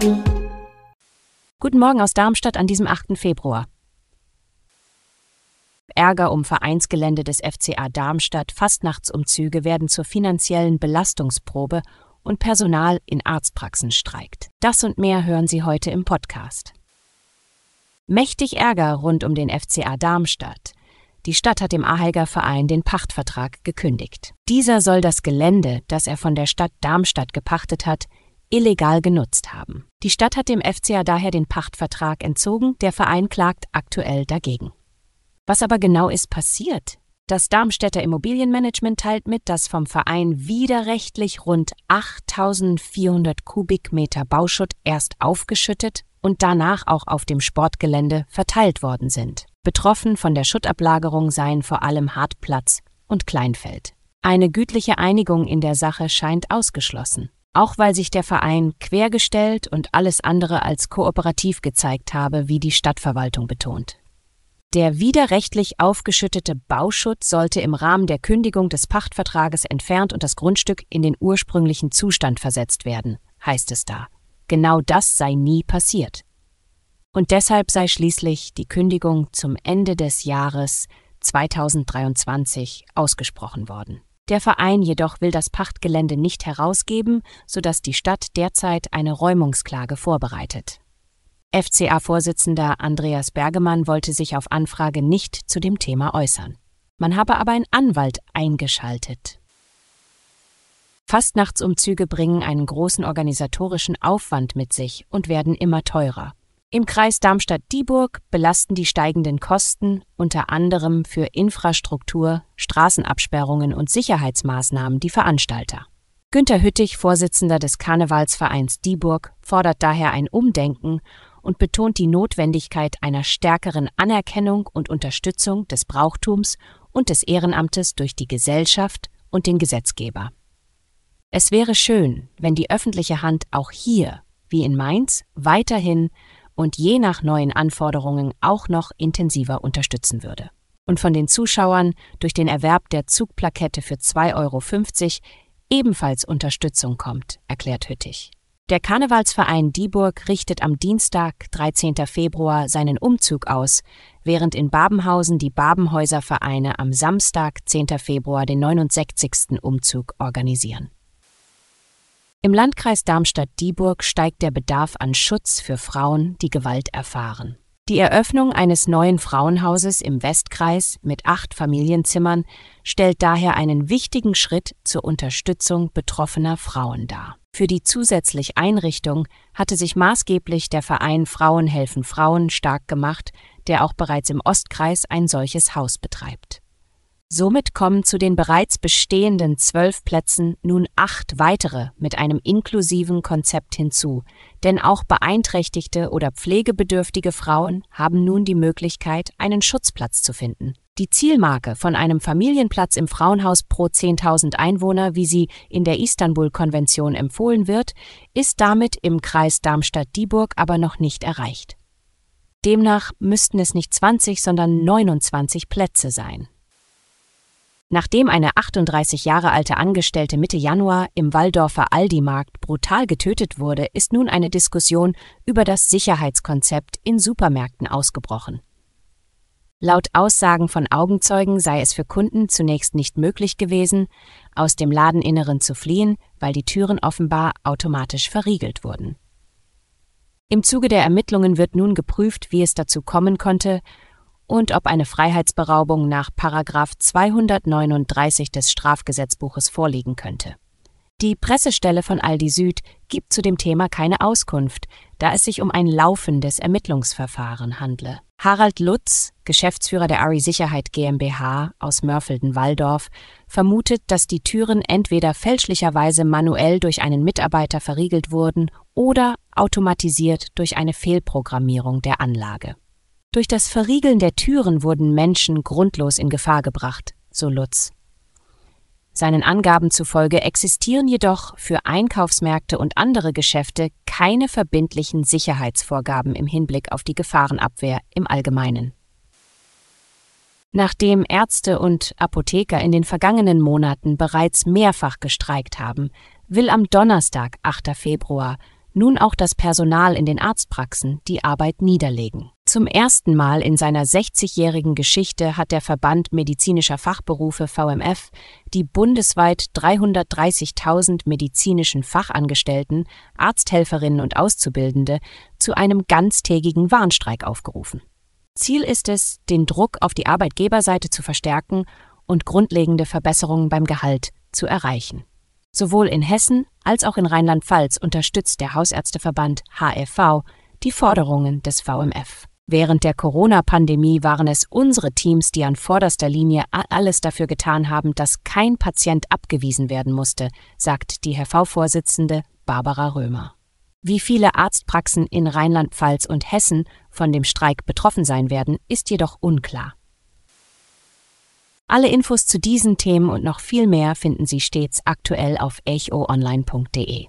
Guten Morgen aus Darmstadt an diesem 8. Februar. Ärger um Vereinsgelände des FCA Darmstadt, Fastnachtsumzüge werden zur finanziellen Belastungsprobe und Personal in Arztpraxen streikt. Das und mehr hören Sie heute im Podcast. Mächtig Ärger rund um den FCA Darmstadt. Die Stadt hat dem Aheiger Verein den Pachtvertrag gekündigt. Dieser soll das Gelände, das er von der Stadt Darmstadt gepachtet hat, illegal genutzt haben. Die Stadt hat dem FCA daher den Pachtvertrag entzogen, der Verein klagt aktuell dagegen. Was aber genau ist passiert? Das Darmstädter Immobilienmanagement teilt mit, dass vom Verein widerrechtlich rund 8400 Kubikmeter Bauschutt erst aufgeschüttet und danach auch auf dem Sportgelände verteilt worden sind. Betroffen von der Schuttablagerung seien vor allem Hartplatz und Kleinfeld. Eine gütliche Einigung in der Sache scheint ausgeschlossen, auch weil sich der Verein quergestellt und alles andere als kooperativ gezeigt habe, wie die Stadtverwaltung betont. Der widerrechtlich aufgeschüttete Bauschutt sollte im Rahmen der Kündigung des Pachtvertrages entfernt und das Grundstück in den ursprünglichen Zustand versetzt werden, heißt es da. Genau das sei nie passiert und deshalb sei schließlich die Kündigung zum Ende des Jahres 2023 ausgesprochen worden. Der Verein jedoch will das Pachtgelände nicht herausgeben, sodass die Stadt derzeit eine Räumungsklage vorbereitet. FCA-Vorsitzender Andreas Bergemann wollte sich auf Anfrage nicht zu dem Thema äußern. Man habe aber einen Anwalt eingeschaltet. Fastnachtsumzüge bringen einen großen organisatorischen Aufwand mit sich und werden immer teurer. Im Kreis Darmstadt-Dieburg belasten die steigenden Kosten unter anderem für Infrastruktur, Straßenabsperrungen und Sicherheitsmaßnahmen die Veranstalter. Günter Hüttich, Vorsitzender des Karnevalsvereins Dieburg, fordert daher ein Umdenken und betont die Notwendigkeit einer stärkeren Anerkennung und Unterstützung des Brauchtums und des Ehrenamtes durch die Gesellschaft und den Gesetzgeber. Es wäre schön, wenn die öffentliche Hand auch hier, wie in Mainz, weiterhin und je nach neuen Anforderungen auch noch intensiver unterstützen würde. Und von den Zuschauern durch den Erwerb der Zugplakette für 2,50 Euro ebenfalls Unterstützung kommt, erklärt Hüttich. Der Karnevalsverein Dieburg richtet am Dienstag, 13. Februar, seinen Umzug aus, während in Babenhausen die Babenhäuservereine am Samstag, 10. Februar, den 69. Umzug organisieren. Im Landkreis Darmstadt-Dieburg steigt der Bedarf an Schutz für Frauen, die Gewalt erfahren. Die Eröffnung eines neuen Frauenhauses im Westkreis mit acht Familienzimmern stellt daher einen wichtigen Schritt zur Unterstützung betroffener Frauen dar. Für die zusätzliche Einrichtung hatte sich maßgeblich der Verein Frauen helfen Frauen stark gemacht, der auch bereits im Ostkreis ein solches Haus betreibt. Somit kommen zu den bereits bestehenden zwölf Plätzen nun acht weitere mit einem inklusiven Konzept hinzu, denn auch beeinträchtigte oder pflegebedürftige Frauen haben nun die Möglichkeit, einen Schutzplatz zu finden. Die Zielmarke von einem Familienplatz im Frauenhaus pro 10.000 Einwohner, wie sie in der Istanbul-Konvention empfohlen wird, ist damit im Kreis Darmstadt-Dieburg aber noch nicht erreicht. Demnach müssten es nicht 20, sondern 29 Plätze sein. Nachdem eine 38 Jahre alte Angestellte Mitte Januar im Walldorfer Aldi-Markt brutal getötet wurde, ist nun eine Diskussion über das Sicherheitskonzept in Supermärkten ausgebrochen. Laut Aussagen von Augenzeugen sei es für Kunden zunächst nicht möglich gewesen, aus dem Ladeninneren zu fliehen, weil die Türen offenbar automatisch verriegelt wurden. Im Zuge der Ermittlungen wird nun geprüft, wie es dazu kommen konnte und ob eine Freiheitsberaubung nach 239 des Strafgesetzbuches vorliegen könnte. Die Pressestelle von Aldi Süd gibt zu dem Thema keine Auskunft, da es sich um ein laufendes Ermittlungsverfahren handle. Harald Lutz, Geschäftsführer der Ari Sicherheit GmbH aus Mörfelden-Walldorf, vermutet, dass die Türen entweder fälschlicherweise manuell durch einen Mitarbeiter verriegelt wurden oder automatisiert durch eine Fehlprogrammierung der Anlage. Durch das Verriegeln der Türen wurden Menschen grundlos in Gefahr gebracht, so Lutz. Seinen Angaben zufolge existieren jedoch für Einkaufsmärkte und andere Geschäfte keine verbindlichen Sicherheitsvorgaben im Hinblick auf die Gefahrenabwehr im Allgemeinen. Nachdem Ärzte und Apotheker in den vergangenen Monaten bereits mehrfach gestreikt haben, will am Donnerstag, 8. Februar, nun auch das Personal in den Arztpraxen die Arbeit niederlegen. Zum ersten Mal in seiner 60-jährigen Geschichte hat der Verband medizinischer Fachberufe VMF die bundesweit 330.000 medizinischen Fachangestellten, Arzthelferinnen und Auszubildende zu einem ganztägigen Warnstreik aufgerufen. Ziel ist es, den Druck auf die Arbeitgeberseite zu verstärken und grundlegende Verbesserungen beim Gehalt zu erreichen. Sowohl in Hessen als auch in Rheinland-Pfalz unterstützt der Hausärzteverband HFV die Forderungen des VMF. Während der Corona-Pandemie waren es unsere Teams, die an vorderster Linie alles dafür getan haben, dass kein Patient abgewiesen werden musste, sagt die HV-Vorsitzende Barbara Römer. Wie viele Arztpraxen in Rheinland-Pfalz und Hessen von dem Streik betroffen sein werden, ist jedoch unklar. Alle Infos zu diesen Themen und noch viel mehr finden Sie stets aktuell auf echoonline.de.